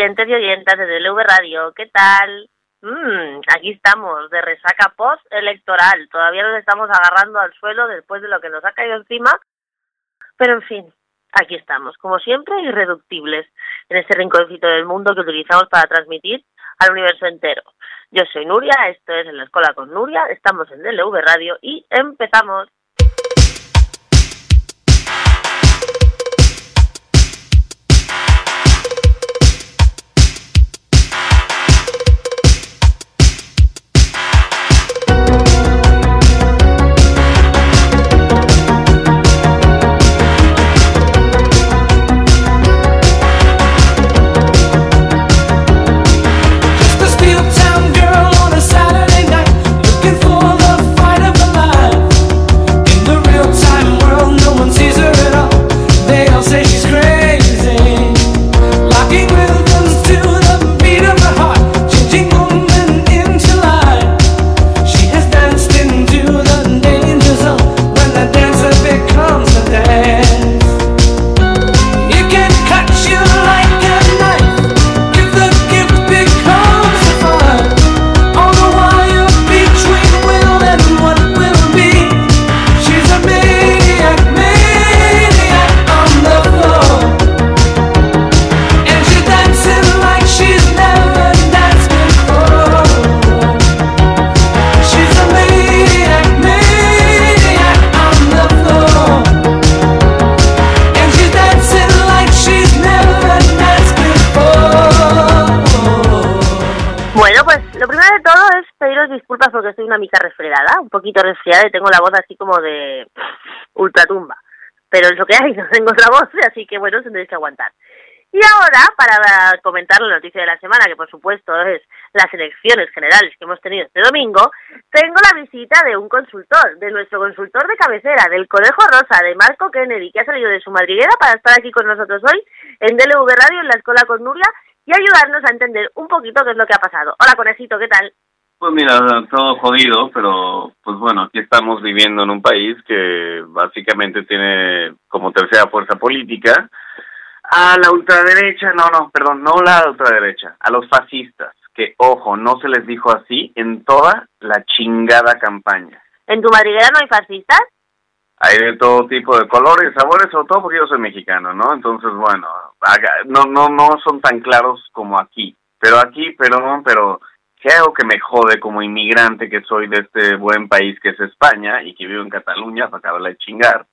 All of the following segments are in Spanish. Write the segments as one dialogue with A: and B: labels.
A: Oyentes y oyentas de DLV Radio, ¿qué tal? Mm, aquí estamos, de resaca post-electoral. Todavía nos estamos agarrando al suelo después de lo que nos ha caído encima. Pero en fin, aquí estamos, como siempre, irreductibles en este rinconcito del mundo que utilizamos para transmitir al universo entero. Yo soy Nuria, esto es En la Escuela con Nuria, estamos en DLV Radio y empezamos. Poquito resfriada y tengo la voz así como de ultratumba. Pero es lo que hay, no tengo otra voz, así que bueno, tendréis que aguantar. Y ahora, para comentar la noticia de la semana, que por supuesto es las elecciones generales que hemos tenido este domingo, tengo la visita de un consultor, de nuestro consultor de cabecera, del Conejo Rosa, de Marco Kennedy, que ha salido de su madriguera para estar aquí con nosotros hoy en DLV Radio, en la Escuela con Nuria, y ayudarnos a entender un poquito qué es lo que ha pasado. Hola, Conejito, ¿qué tal?
B: Pues mira, todo jodido, pero pues bueno, aquí estamos viviendo en un país que básicamente tiene como tercera fuerza política a la ultraderecha, no, no, perdón, no la ultraderecha, a los fascistas, que ojo, no se les dijo así en toda la chingada campaña.
A: ¿En tu madriguera no hay fascistas?
B: Hay de todo tipo de colores, sabores, sobre todo porque yo soy mexicano, ¿no? Entonces, bueno, no, no, no son tan claros como aquí. Pero aquí, perdón, pero que algo que me jode como inmigrante que soy de este buen país que es España y que vivo en Cataluña para acabarla de chingar,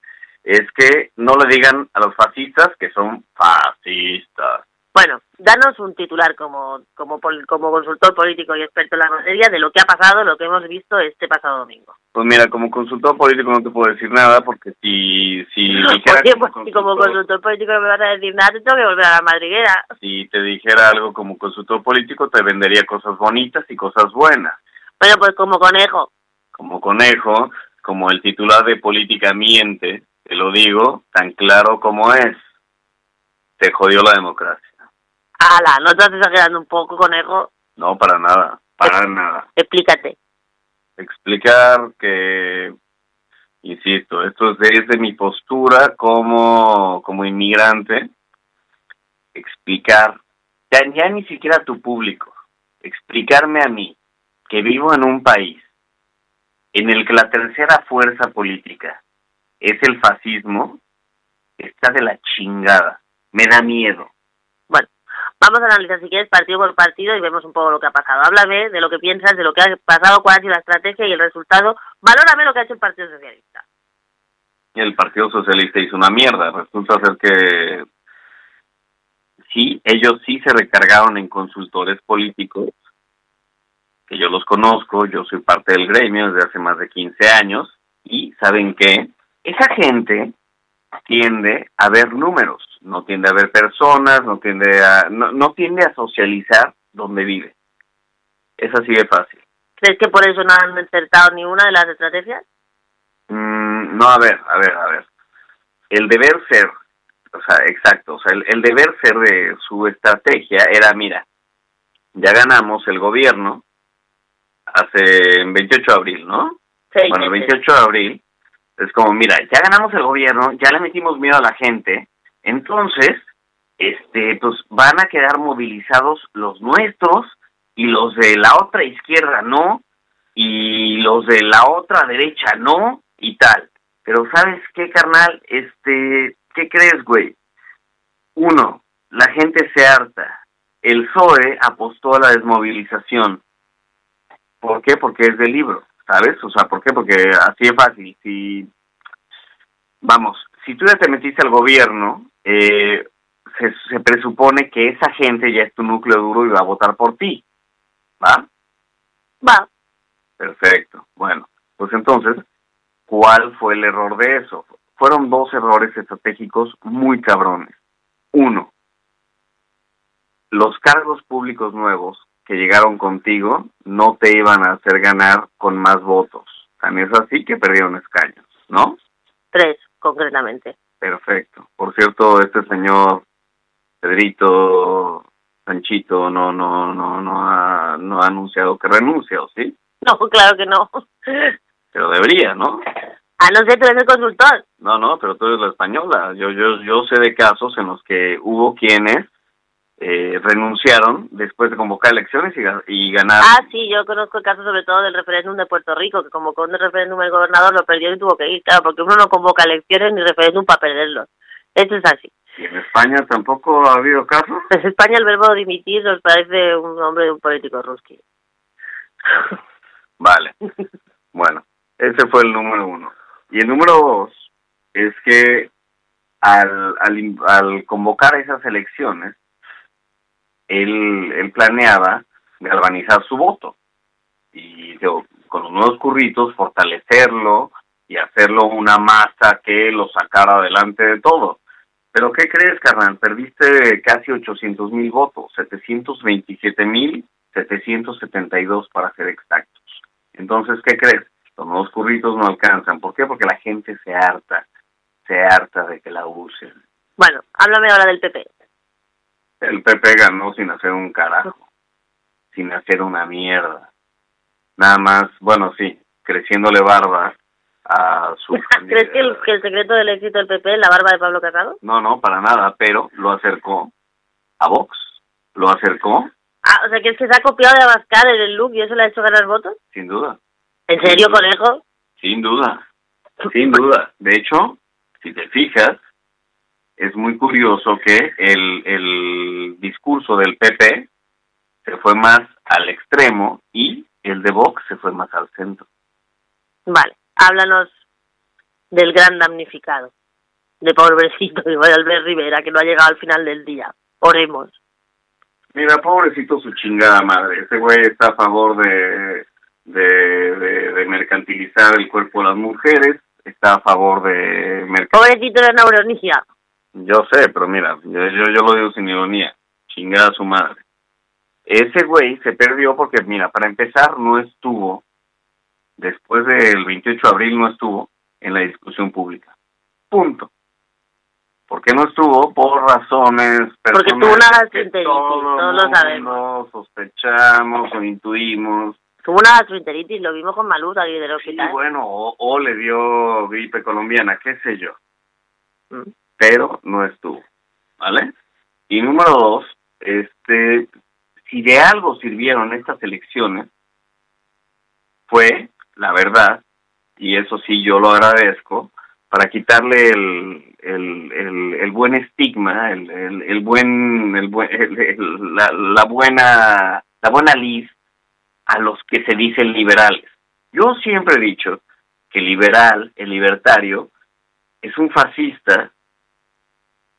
B: es que no le digan a los fascistas que son fascistas.
A: Bueno, danos un titular como, como, como consultor político y experto en la materia de lo que ha pasado, lo que hemos visto este pasado domingo.
B: Pues mira, como consultor político no te puedo decir nada porque si, si
A: dijera... como, pues, como consultor político no me vas a decir nada, te tengo que volver a la madriguera.
B: Si te dijera algo como consultor político te vendería cosas bonitas y cosas buenas.
A: Bueno, pues como conejo.
B: Como conejo, como el titular de política miente, te lo digo tan claro como es. Te jodió la democracia.
A: Ala, ¿no te estás exagerando un poco, conejo?
B: No, para nada, para nada.
A: Explícate.
B: Explicar que, insisto, esto es desde mi postura como, como inmigrante, explicar, ya, ya ni siquiera a tu público, explicarme a mí, que vivo en un país en el que la tercera fuerza política es el fascismo, está de la chingada, me da miedo.
A: Vamos a analizar si quieres partido por partido y vemos un poco lo que ha pasado. Háblame de lo que piensas, de lo que ha pasado, cuál ha sido la estrategia y el resultado. Valórame lo que ha hecho el Partido Socialista.
B: El Partido Socialista hizo una mierda. Resulta ser que sí, ellos sí se recargaron en consultores políticos, que yo los conozco, yo soy parte del gremio desde hace más de 15 años, y ¿saben qué? Esa gente tiende a ver números no tiende a ver personas, no tiende a, no, tiende a socializar donde vive. Es así de fácil.
A: ¿Crees que por eso no han acertado ni una de las estrategias?
B: Mm, no, a ver, a ver, a ver. El deber ser, o sea, exacto, o sea, el, deber ser de su estrategia era, mira, ya ganamos el gobierno hace 28 de abril, ¿no?
A: Sí,
B: bueno, el 28 de abril es como, mira, ya ganamos el gobierno, ya le metimos miedo a la gente, entonces, este, pues van a quedar movilizados los nuestros y los de la otra izquierda no, y los de la otra derecha no, y tal. Pero ¿sabes qué, carnal? Este, ¿qué crees, güey? Uno, la gente se harta. El PSOE apostó a la desmovilización. ¿Por qué? Porque es del libro, ¿sabes? O sea, ¿por qué? Porque así es fácil. Si, vamos, si tú ya te metiste al gobierno, eh, se, se presupone que esa gente ya es tu núcleo duro y va a votar por ti. ¿Va?
A: Va.
B: Perfecto. Bueno, pues entonces, ¿cuál fue el error de eso? Fueron dos errores estratégicos muy cabrones. Uno, los cargos públicos nuevos que llegaron contigo no te iban a hacer ganar con más votos. Tan es así que perdieron escaños, ¿no?
A: Tres, concretamente.
B: Perfecto. Por cierto, este señor Pedrito Sanchito no no no no ha no ha anunciado que renuncia, ¿o sí?
A: No, claro que no.
B: Pero debería, ¿no?
A: Ah, no sé, tú eres el consultor.
B: No, no, pero tú eres la española. Yo yo yo sé de casos en los que hubo quienes eh, renunciaron después de convocar elecciones y, y ganar.
A: Ah, sí, yo conozco el caso sobre todo del referéndum de Puerto Rico, que convocó un referéndum el gobernador, lo perdió y tuvo que ir, claro, porque uno no convoca elecciones ni referéndum para perderlos. Eso es así.
B: ¿Y en España tampoco ha habido casos?
A: Pues España el verbo dimitir nos parece un nombre de un político ruski.
B: Vale. Bueno, ese fue el número uno. Y el número dos es que al, al, al convocar esas elecciones, él, planeaba galvanizar su voto y con los nuevos curritos fortalecerlo y hacerlo una masa que lo sacara adelante de todo. Pero ¿qué crees, carnal? Perdiste casi 800 mil votos, 727 mil 772 para ser exactos. Entonces, ¿qué crees? Los nuevos curritos no alcanzan. ¿Por qué? Porque la gente se harta, se harta de que la usen.
A: Bueno, háblame ahora del PP.
B: El PP ganó sin hacer un carajo, sin hacer una mierda. Nada más, bueno, sí, creciéndole barba a su...
A: ¿Crees que el, que el secreto del éxito del PP es la barba de Pablo Casado?
B: No, no, para nada, pero lo acercó a Vox, lo acercó,
A: Ah, o sea, que es que se ha copiado de Abascal en el look y eso le ha hecho ganar votos.
B: sin duda,
A: ¿En serio, conejo?
B: sin duda, sin duda. De hecho, si te fijas, es muy curioso que el, el discurso del PP se fue más al extremo y el de Vox se fue más al centro.
A: Vale, háblanos del gran damnificado, de pobrecito de Albert Rivera, que no ha llegado al final del día. Oremos.
B: Mira, pobrecito su chingada madre. Ese güey está a favor de, de, de, de mercantilizar el cuerpo de las mujeres, está a favor de mercantilizar...
A: Pobrecito de neuronía.
B: Yo sé, pero mira, yo, yo, yo lo digo sin ironía. Chingada su madre. Ese güey se perdió porque, mira, para empezar, no estuvo, después del 28 de abril, no estuvo en la discusión pública. Punto. ¿Por qué no estuvo? Por razones
A: Porque
B: personales
A: una
B: que
A: todos lo sabemos.
B: sospechamos o intuimos.
A: Tuvo una gastroenteritis, lo vimos con Malú aquí del
B: Sí,
A: hospital.
B: bueno, o, o le dio gripe colombiana, qué sé yo.
A: Mm.
B: Pero no estuvo, ¿vale? Y número dos, este, si de algo sirvieron estas elecciones, fue, la verdad, y eso sí yo lo agradezco, para quitarle el, el, el, el buen estigma, el, el, el buen, el el- la, la buena, la buena a los que se dicen liberales. Yo siempre he dicho que liberal, el libertario, es un fascista,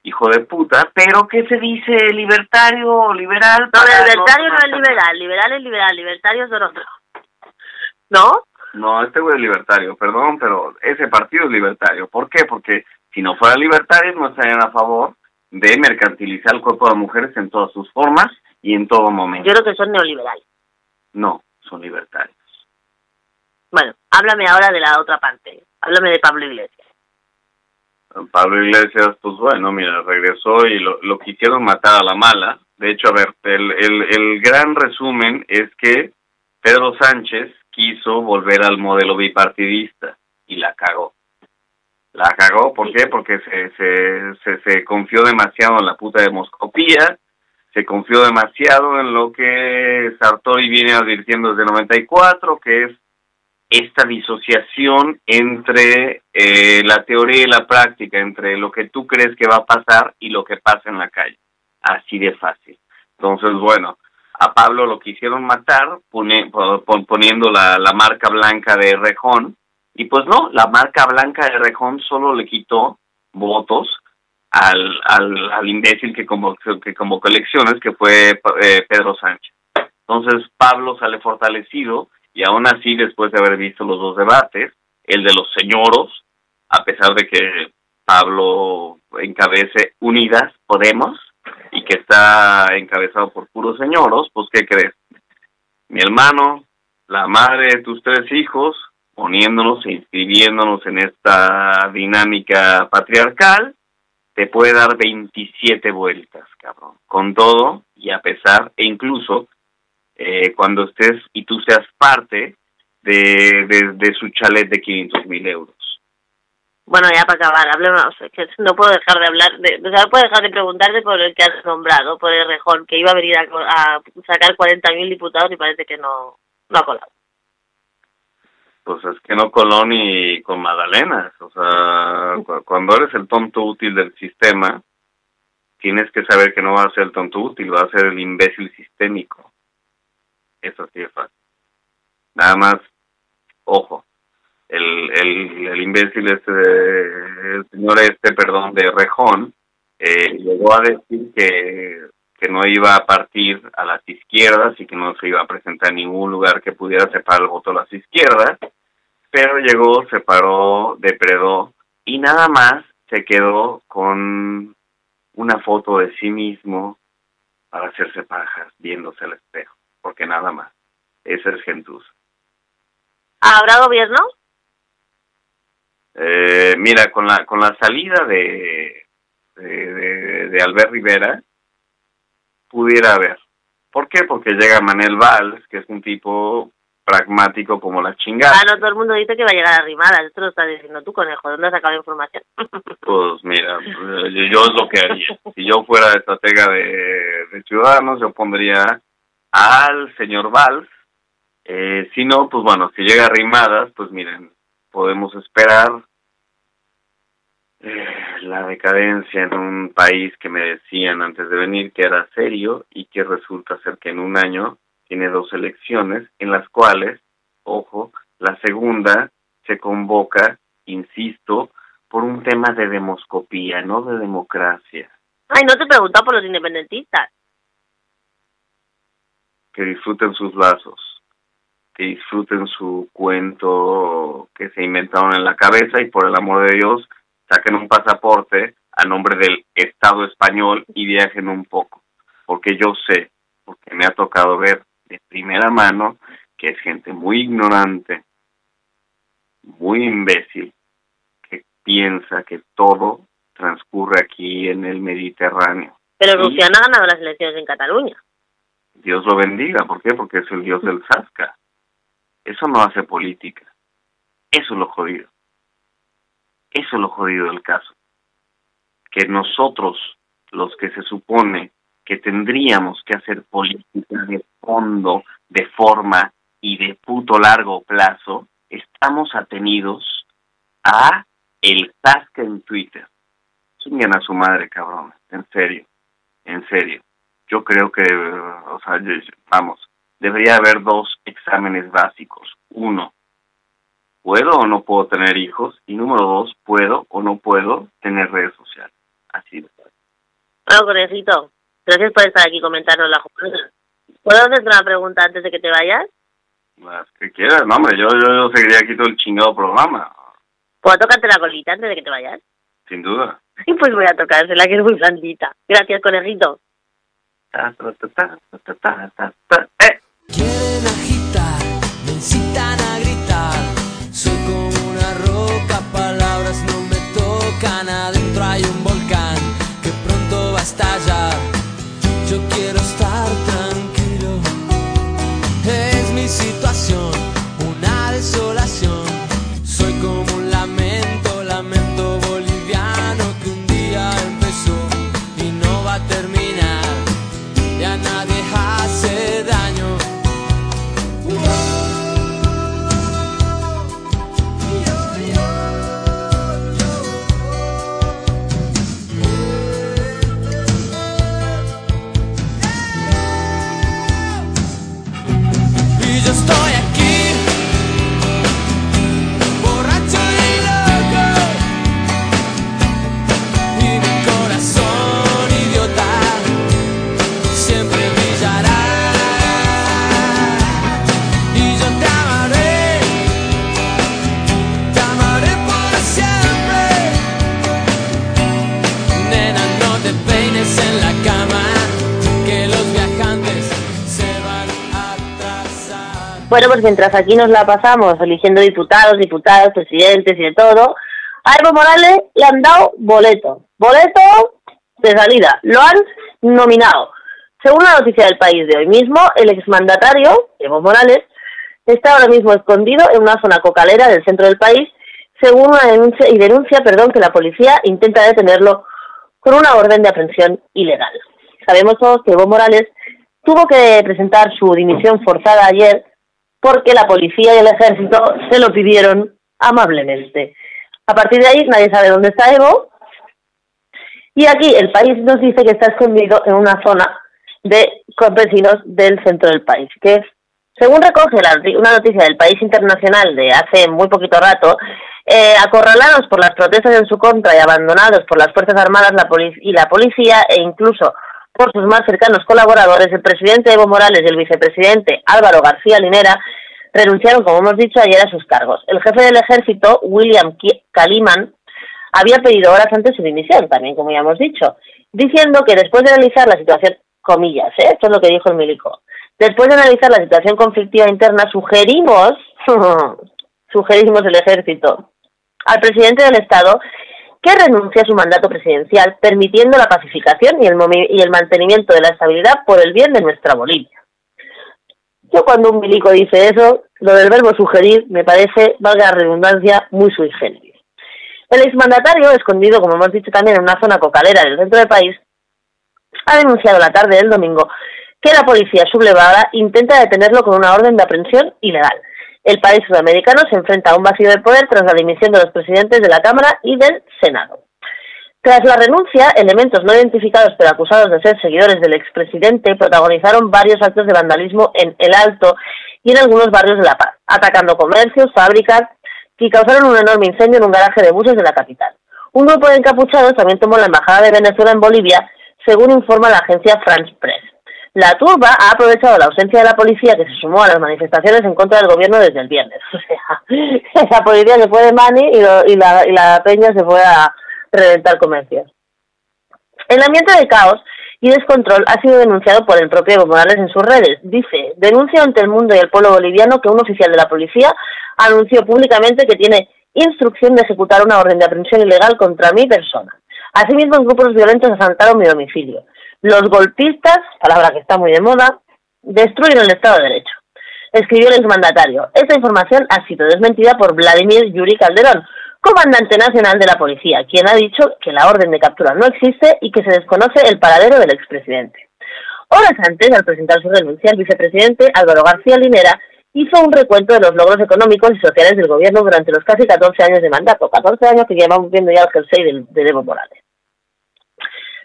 B: hijo de puta, pero ¿qué se dice libertario o liberal?
A: No, libertario no es liberal, liberal es liberal, libertario son otros. ¿No?
B: No, este güey es libertario, perdón, pero ese partido es libertario. ¿Por qué? Porque si no fuera libertario no estarían a favor de mercantilizar el cuerpo de mujeres en todas sus formas y en todo momento.
A: Yo creo que son neoliberales.
B: No, son libertarios.
A: Bueno, háblame ahora de la otra parte. Háblame de Pablo Iglesias.
B: Pablo Iglesias, pues bueno, mira, regresó y lo, lo quisieron matar a la mala. De hecho, a ver, el, el, el gran resumen es que Pedro Sánchez quiso volver al modelo bipartidista y la cagó. La cagó, ¿por qué? Porque se, se, se, se confió demasiado en la puta demoscopía, se confió demasiado en lo que Sartori viene advirtiendo desde 94, que es esta disociación entre eh, la teoría y la práctica, entre lo que tú crees que va a pasar y lo que pasa en la calle. Así de fácil. Entonces, bueno, a Pablo lo quisieron matar poniendo la, la marca blanca de Rejón, y pues no, la marca blanca de Rejón solo le quitó votos al, al, al imbécil que convocó, que convocó elecciones, que fue eh, Pedro Sánchez. Entonces Pablo sale fortalecido y aún así, después de haber visto los dos debates, el de los señoros, a pesar de que Pablo encabece Unidas Podemos y que está encabezado por puros señoros, pues ¿qué crees? Mi hermano, la madre de tus tres hijos, poniéndonos e inscribiéndonos en esta dinámica patriarcal, te puede dar 27 vueltas, cabrón. Con todo y a pesar, e incluso eh, cuando estés y tú seas parte de, de, su chalet de 500 mil euros.
A: Bueno, ya para acabar, hablemos, que no puedo dejar de hablar, de, o sea, no puedo dejar de preguntarte por el que has nombrado, por el Rejón, que iba a venir a, a sacar 40.000 diputados y parece que no, no ha colado
B: pues es que no coló ni con Magdalenas. O sea, cuando eres el tonto útil del sistema, tienes que saber que no va a ser el tonto útil, va a ser el imbécil sistémico. Eso sí es fácil. Nada más, ojo, el, el, el imbécil este, el señor este, perdón, de Rejón, eh, llegó a decir que, que no iba a partir a las izquierdas y que no se iba a presentar en ningún lugar que pudiera separar el voto a las izquierdas pero llegó, se paró, depredó y nada más se quedó con una foto de sí mismo para hacerse pajas viéndose al espejo, porque nada más. Ese es gentuza.
A: ¿Habrá gobierno?
B: Eh, mira, con la con la salida de de, de, Albert Rivera pudiera haber. ¿Por qué? Porque llega Manel Valls, que es un tipo pragmático como la chingada.
A: Ah, no, todo el mundo dice que va a llegar arrimada, esto lo estás diciendo tú, conejo, ¿dónde has sacado la información?
B: Pues mira, yo es lo que haría. Si yo fuera estratega de, de Ciudadanos, yo pondría al señor Valls, eh, si no, pues bueno, si llega arrimadas, pues miren, podemos esperar eh, la decadencia en un país que me decían antes de venir que era serio y que resulta ser que en un año tiene dos elecciones en las cuales, ojo, la segunda se convoca, insisto, por un tema de demoscopía, no de democracia.
A: Ay, no te pregunta por los independentistas.
B: Que disfruten sus lazos, que disfruten su cuento que se inventaron en la cabeza y por el amor de Dios saquen un pasaporte a nombre del Estado español y viajen un poco, porque yo sé, porque me ha tocado ver de primera mano que es gente muy ignorante, muy imbécil, que piensa que todo transcurre aquí en el Mediterráneo.
A: Pero Rusia no ha ganado las elecciones en Cataluña.
B: Dios lo bendiga, ¿por qué? Porque es el dios del Zasca. Eso no hace política. Eso es lo jodido. Eso es lo jodido del caso. Que nosotros, los que se supone que tendríamos que hacer política de fondo, de forma y de puto largo plazo, estamos atenidos a el tasca en Twitter. Sumen a su madre, cabrón, en serio, en serio. Yo creo que, o sea, vamos, debería haber dos exámenes básicos. Uno, ¿puedo o no puedo tener hijos? Y número dos, ¿puedo o no puedo tener redes sociales? Así de.
A: Bueno, conejito, Gracias por estar aquí comentando la jornada. ¿Puedo hacerte una pregunta antes de que te vayas?
B: Las que quieras, no, hombre, yo, yo, seguiría aquí todo el chingado programa.
A: ¿Puedo tocarte la colita antes de que te vayas?
B: Sin duda.
A: Pues voy a tocársela, que es muy blandita. Gracias, conejito.
C: Quieren agitar, me incitan a gritar. Soy como una roca, palabras no me tocan. Adentro
A: Bueno, pues mientras aquí nos la pasamos eligiendo diputados, diputadas, presidentes y de todo, a Evo Morales le han dado boleto. Boleto de salida. Lo han nominado. Según la noticia del país de hoy mismo, el exmandatario, Evo Morales, está ahora mismo escondido en una zona cocalera del centro del país, según una denuncia y denuncia, perdón, que la policía intenta detenerlo con una orden de aprehensión ilegal. Sabemos todos que Evo Morales tuvo que presentar su dimisión forzada ayer porque la policía y el ejército se lo pidieron amablemente. A partir de ahí nadie sabe dónde está Evo y aquí el país nos dice que está escondido en una zona de campesinos del centro del país, que según recoge una noticia del país internacional de hace muy poquito rato, eh, acorralados por las protestas en su contra y abandonados por las Fuerzas Armadas la y la policía e incluso por sus más cercanos colaboradores, el presidente Evo Morales y el vicepresidente Álvaro García Linera renunciaron, como hemos dicho ayer, a sus cargos. El jefe del ejército, William Kaliman, había pedido horas antes su dimisión, también como ya hemos dicho, diciendo que después de analizar la situación, comillas, ¿eh? esto es lo que dijo el milico, después de analizar la situación conflictiva interna, sugerimos, sugerimos el ejército al presidente del Estado que renuncie a su mandato presidencial, permitiendo la pacificación y el, y el mantenimiento de la estabilidad por el bien de nuestra Bolivia. Yo cuando un milico dice eso, lo del verbo sugerir me parece, valga la redundancia, muy sui generis. El exmandatario, escondido, como hemos dicho también, en una zona cocalera del centro del país, ha denunciado la tarde del domingo que la policía sublevada intenta detenerlo con una orden de aprehensión ilegal. El país sudamericano se enfrenta a un vacío de poder tras la dimisión de los presidentes de la Cámara y del Senado. Tras la renuncia, elementos no identificados pero acusados de ser seguidores del expresidente protagonizaron varios actos de vandalismo en El Alto y en algunos barrios de La Paz, atacando comercios, fábricas y causaron un enorme incendio en un garaje de buses de la capital. Un grupo de encapuchados también tomó la embajada de Venezuela en Bolivia, según informa la agencia France Press. La turba ha aprovechado la ausencia de la policía que se sumó a las manifestaciones en contra del gobierno desde el viernes. O sea, la policía se fue de mani y, y, la, y la peña se fue a reventar comercios. El ambiente de caos y descontrol ha sido denunciado por el propio Evo Morales en sus redes. Dice, denuncia ante el mundo y el pueblo boliviano que un oficial de la policía anunció públicamente que tiene instrucción de ejecutar una orden de aprehensión ilegal contra mi persona. Asimismo, grupos violentos asaltaron mi domicilio. Los golpistas, palabra que está muy de moda, destruyen el Estado de Derecho. Escribió el exmandatario. Esta información ha sido desmentida por Vladimir Yuri Calderón, comandante nacional de la policía, quien ha dicho que la orden de captura no existe y que se desconoce el paradero del expresidente. Horas antes, al presentar su renuncia, el vicepresidente Álvaro García Linera hizo un recuento de los logros económicos y sociales del gobierno durante los casi 14 años de mandato, 14 años que llevamos viendo ya el jersey de, de Evo Morales.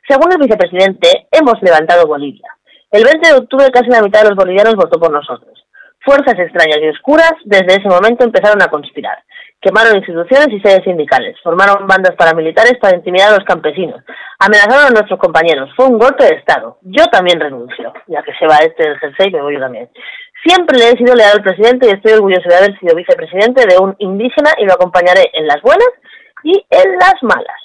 A: Según el vicepresidente, hemos levantado Bolivia. El 20 de octubre casi la mitad de los bolivianos votó por nosotros. Fuerzas extrañas y oscuras desde ese momento empezaron a conspirar. Quemaron instituciones y sedes sindicales, formaron bandas paramilitares para intimidar a los campesinos, amenazaron a nuestros compañeros. Fue un golpe de Estado. Yo también renuncio, ya que se va este del jersey, me voy yo también. Siempre le he sido leal al presidente y estoy orgulloso de haber sido vicepresidente de un indígena y lo acompañaré en las buenas y en las malas.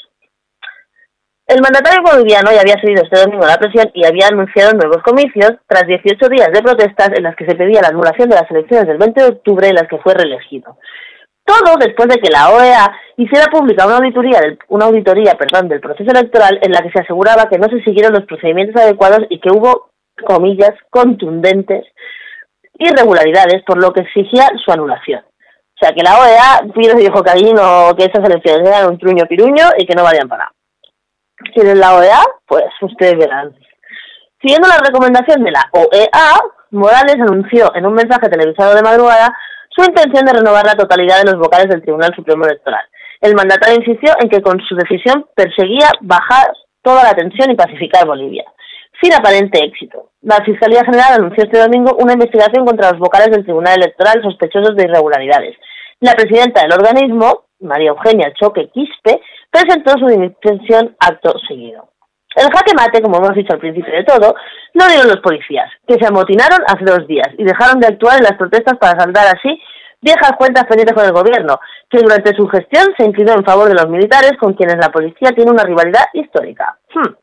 A: El mandatario boliviano ya había seguido este domingo la presión y había anunciado nuevos comicios tras 18 días de protestas en las que se pedía la anulación de las elecciones del 20 de octubre en las que fue reelegido. Todo después de que la OEA hiciera pública una auditoría, del, una auditoría perdón, del proceso electoral en la que se aseguraba que no se siguieron los procedimientos adecuados y que hubo, comillas, contundentes irregularidades, por lo que exigía su anulación. O sea, que la OEA dijo que que esas elecciones eran un truño piruño y que no valían para nada quieren la OEA, pues ustedes verán. Siguiendo la recomendación de la OEA, Morales anunció en un mensaje televisado de madrugada su intención de renovar la totalidad de los vocales del Tribunal Supremo Electoral. El mandatario insistió en que con su decisión perseguía bajar toda la tensión y pacificar Bolivia, sin aparente éxito. La Fiscalía General anunció este domingo una investigación contra los vocales del Tribunal Electoral sospechosos de irregularidades. La presidenta del organismo, María Eugenia Choque Quispe, presentó su dimisión acto seguido. El jaque mate, como hemos dicho al principio de todo, lo dieron los policías, que se amotinaron hace dos días y dejaron de actuar en las protestas para saldar así viejas cuentas pendientes con el gobierno, que durante su gestión se inclinó en favor de los militares con quienes la policía tiene una rivalidad histórica. Hmm.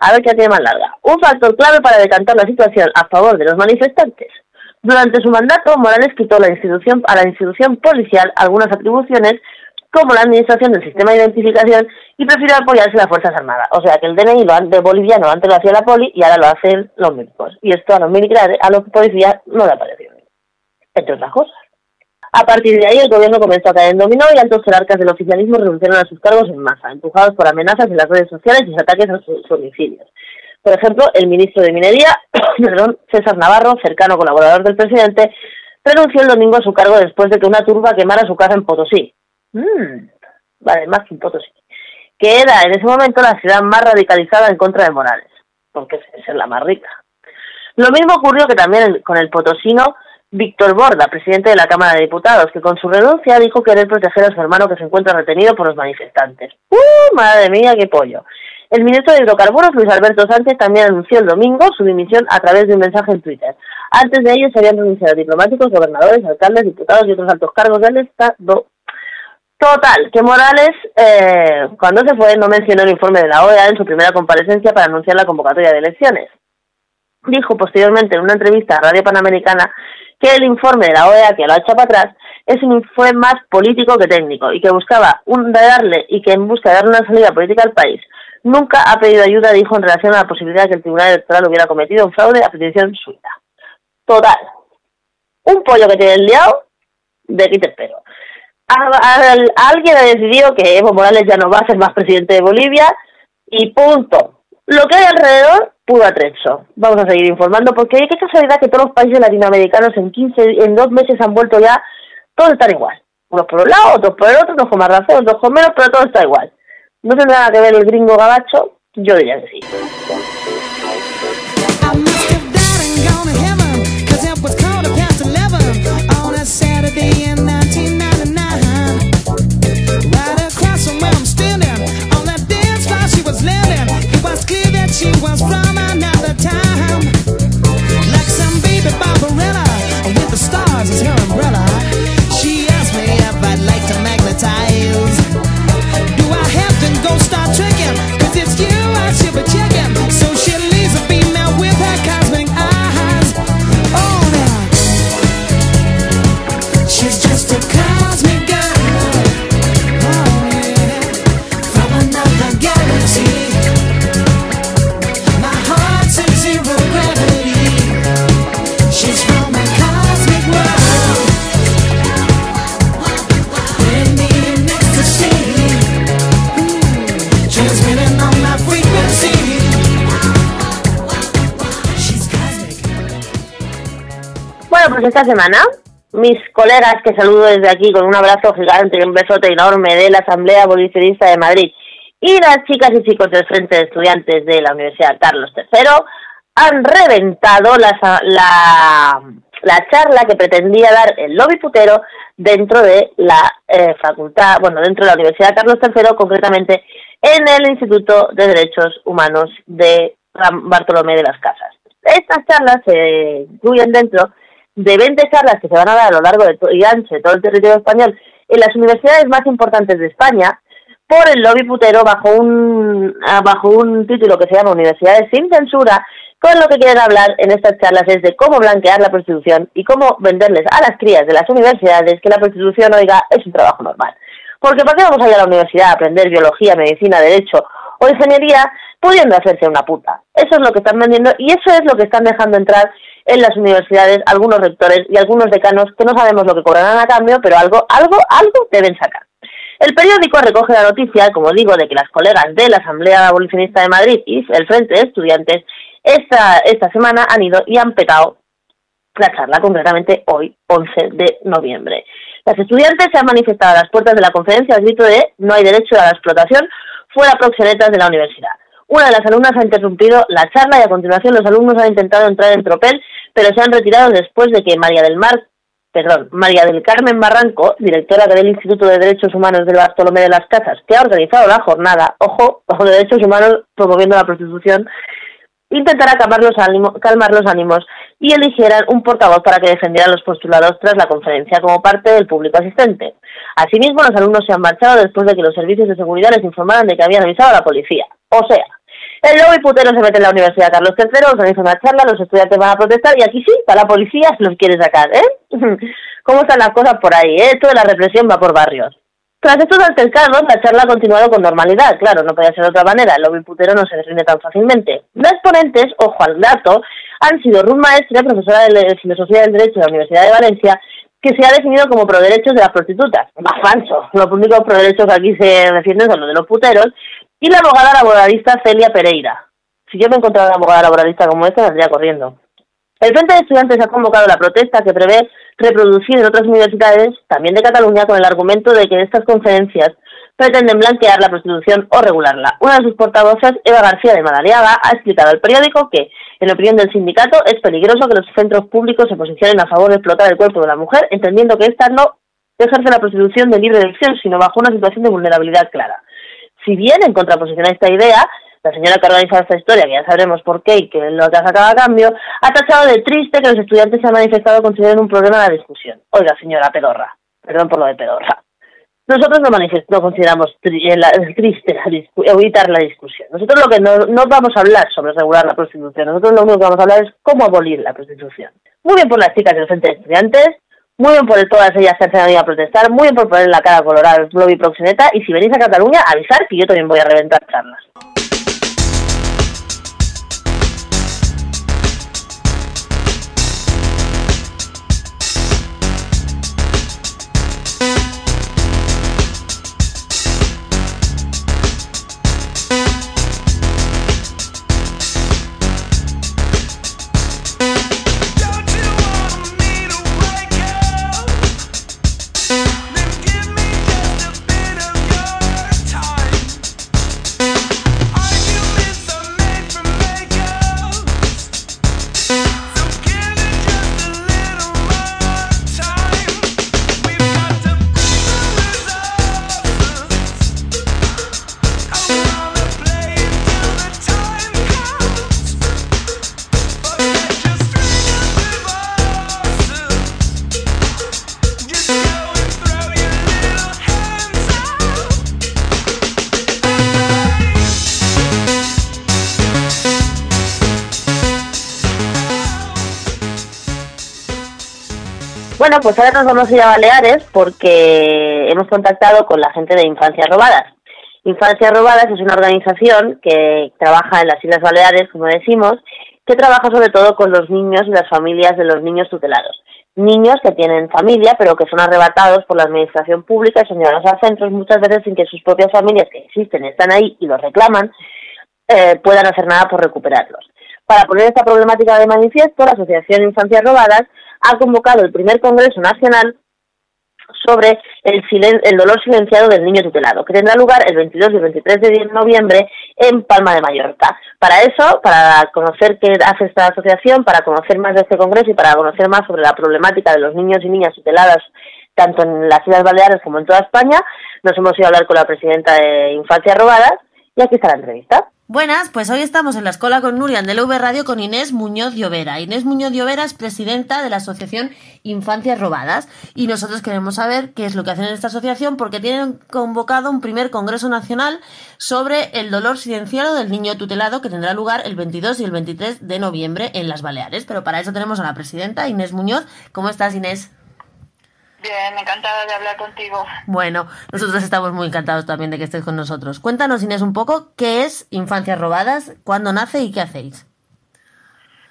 A: A ver qué tiene más larga. Un factor clave para decantar la situación a favor de los manifestantes. Durante su mandato, Morales quitó la institución, a la institución policial algunas atribuciones como la administración del sistema de identificación y prefirió apoyarse a las Fuerzas Armadas. O sea que el DNI de boliviano antes lo hacía la poli y ahora lo hacen los médicos. Y esto a los militares, a los policías no le apareció entre otras cosas. A partir de ahí, el gobierno comenzó a caer en dominó y altos jerarcas del oficialismo renunciaron a sus cargos en masa, empujados por amenazas en las redes sociales y ataques a sus domicilios. Por ejemplo, el ministro de Minería, César Navarro, cercano colaborador del presidente, renunció el domingo a su cargo después de que una turba quemara su casa en Potosí. Mm, vale, más que en Potosí. Que era en ese momento la ciudad más radicalizada en contra de Morales, porque es la más rica. Lo mismo ocurrió que también con el potosino Víctor Borda, presidente de la Cámara de Diputados, que con su renuncia dijo querer proteger a su hermano que se encuentra retenido por los manifestantes. ¡Uh, madre mía, qué pollo! El ministro de Hidrocarburos, Luis Alberto Sánchez, también anunció el domingo su dimisión a través de un mensaje en Twitter. Antes de ello se habían renunciado diplomáticos, gobernadores, alcaldes, diputados y otros altos cargos del Estado. Total, que Morales, eh, cuando se fue, no mencionó el informe de la OEA en su primera comparecencia para anunciar la convocatoria de elecciones. Dijo posteriormente en una entrevista a Radio Panamericana que el informe de la OEA, que lo ha hecho para atrás, es un fue más político que técnico y que buscaba un, darle y que en busca de darle una salida política al país nunca ha pedido ayuda, dijo, en relación a la posibilidad de que el Tribunal Electoral hubiera cometido un fraude a petición suya. Total. Un pollo que tiene el liado, de aquí te espero. Alguien ha decidido que Evo Morales ya no va a ser más presidente de Bolivia y punto. Lo que hay alrededor puro atrecho. Vamos a seguir informando porque que casualidad que todos los países latinoamericanos en 15, en dos meses han vuelto ya, todos están igual. Unos por un lado, otros por el otro, unos con más razón, otros con menos, pero todo está igual. ¿No tendrá nada que ver el gringo gabacho? Yo diría que sí. Esta semana mis colegas que saludo desde aquí con un abrazo gigante y un besote enorme de la Asamblea Abolicionista de Madrid y las chicas y chicos del Frente de Estudiantes de la Universidad Carlos III han reventado la, la, la charla que pretendía dar el lobby putero dentro de la eh, facultad, bueno, dentro de la Universidad Carlos III, concretamente en el Instituto de Derechos Humanos de Bartolomé de las Casas. Estas charlas se incluyen dentro de 20 charlas que se van a dar a lo largo de y ancho de todo el territorio español en las universidades más importantes de España por el lobby putero bajo un ah, bajo un título que se llama Universidades sin censura con lo que quieren hablar en estas charlas es de cómo blanquear la prostitución y cómo venderles a las crías de las universidades que la prostitución, oiga, es un trabajo normal. Porque ¿para qué vamos a ir a la universidad a aprender biología, medicina, derecho o ingeniería pudiendo hacerse una puta? Eso es lo que están vendiendo y eso es lo que están dejando entrar en las universidades algunos rectores y algunos decanos que no sabemos lo que cobrarán a cambio, pero algo, algo, algo deben sacar. El periódico recoge la noticia, como digo, de que las colegas de la Asamblea Abolicionista de Madrid y el Frente de Estudiantes esta, esta semana han ido y han petado la charla, concretamente hoy, 11 de noviembre. Las estudiantes se han manifestado a las puertas de la conferencia al grito de no hay derecho a la explotación fuera proxenetas de la universidad. Una de las alumnas ha interrumpido la charla y a continuación los alumnos han intentado entrar en tropel, pero se han retirado después de que María del Mar, perdón, María del Carmen Barranco, directora del Instituto de Derechos Humanos del Bartolomé de las Casas, que ha organizado la jornada, ojo, bajo derechos humanos promoviendo la prostitución, intentará calmar los, ánimos, calmar los ánimos y eligieran un portavoz para que defendiera a los postulados tras la conferencia como parte del público asistente. Asimismo, los alumnos se han marchado después de que los servicios de seguridad les informaran de que habían avisado a la policía. O sea, El lobby putero se mete en la Universidad Carlos III, organiza una charla, los estudiantes van a protestar y aquí sí, para la policía se los quiere sacar, ¿eh? ¿Cómo están las cosas por ahí, eh? Esto de la represión va por barrios. Tras estos altercados, la charla ha continuado con normalidad, claro, no podía ser de otra manera, el lobby putero no se define tan fácilmente. Las ponentes, ojo al dato, han sido Ruth Maestre, profesora de Filosofía del Derecho de la Universidad de Valencia, que se ha definido como pro-derechos de las prostitutas. Más falso, los únicos pro-derechos que aquí se defienden son los de los puteros, y la abogada laboralista Celia Pereira. Si yo me encontrara una abogada laboralista como esta, saldría corriendo. El Frente de Estudiantes ha convocado la protesta que prevé reproducir en otras universidades, también de Cataluña, con el argumento de que estas conferencias pretenden blanquear la prostitución o regularla. Una de sus portavoces, Eva García de Madariaga, ha explicado al periódico que, en opinión del sindicato, es peligroso que los centros públicos se posicionen a favor de explotar el cuerpo de la mujer, entendiendo que ésta no ejerce la prostitución de libre elección, sino bajo una situación de vulnerabilidad clara si bien en contraposición a esta idea, la señora que organiza esta historia, que ya sabremos por qué y que lo que ha sacado a cambio, ha tachado de triste que los estudiantes se han manifestado consideren un problema la discusión. Oiga, señora Pedorra, perdón por lo de Pedorra. Nosotros no, consideramos eh, triste evitar la discusión. Nosotros lo que no, no vamos a hablar sobre regular la prostitución. Nosotros lo único que vamos a hablar es cómo abolir la prostitución. Muy bien por las chicas del Frente de Estudiantes, muy bien por todas ellas que han a protestar, muy bien por poner la cara colorada al lobby proxeneta y si venís a Cataluña, avisar que yo también voy a reventar charlas. Pues ahora nos vamos a ir a Baleares porque hemos contactado con la gente de Infancias Robadas. Infancias Robadas es una organización que trabaja en las Islas Baleares, como decimos, que trabaja sobre todo con los niños y las familias de los niños tutelados. Niños que tienen familia, pero que son arrebatados por la administración pública y son llevados a centros muchas veces sin que sus propias familias que existen, están ahí y los reclaman, eh, puedan hacer nada por recuperarlos. Para poner esta problemática de manifiesto, la Asociación Infancias Robadas ha convocado el primer Congreso Nacional sobre el, el dolor silenciado del niño tutelado, que tendrá lugar el 22 y el 23 de noviembre en Palma de Mallorca. Para eso, para conocer qué hace esta asociación, para conocer más de este congreso y para conocer más sobre la problemática de los niños y niñas tuteladas tanto en las Islas Baleares como en toda España, nos hemos ido a hablar con la presidenta de Infancia Robadas y aquí está la entrevista.
D: Buenas, pues hoy estamos en la escuela con Nurian de la V Radio con Inés Muñoz Llovera. Inés Muñoz Llovera es presidenta de la asociación Infancias Robadas y nosotros queremos saber qué es lo que hacen en esta asociación porque tienen convocado un primer congreso nacional sobre el dolor silenciado del niño tutelado que tendrá lugar el 22 y el 23 de noviembre en las Baleares. Pero para eso tenemos a la presidenta Inés Muñoz. ¿Cómo estás Inés?
E: Bien, encantada de hablar contigo.
D: Bueno, nosotros estamos muy encantados también de que estés con nosotros. Cuéntanos, Inés, un poco qué es Infancias Robadas, cuándo nace y qué hacéis.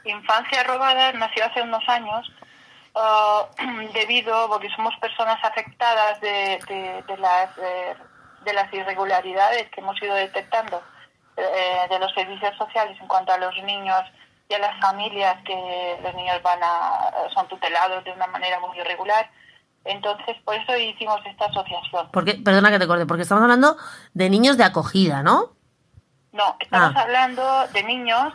E: Infancias Robadas nació hace unos años uh, debido, porque somos personas afectadas de, de, las, de, las irregularidades que hemos ido detectando eh, de los servicios sociales en cuanto a los niños y a las familias que los niños van a, son tutelados de una manera muy irregular entonces, por eso hicimos esta asociación.
D: Porque, perdona que te corte, porque estamos hablando de niños de acogida, ¿no?
E: No, estamos ah. hablando de niños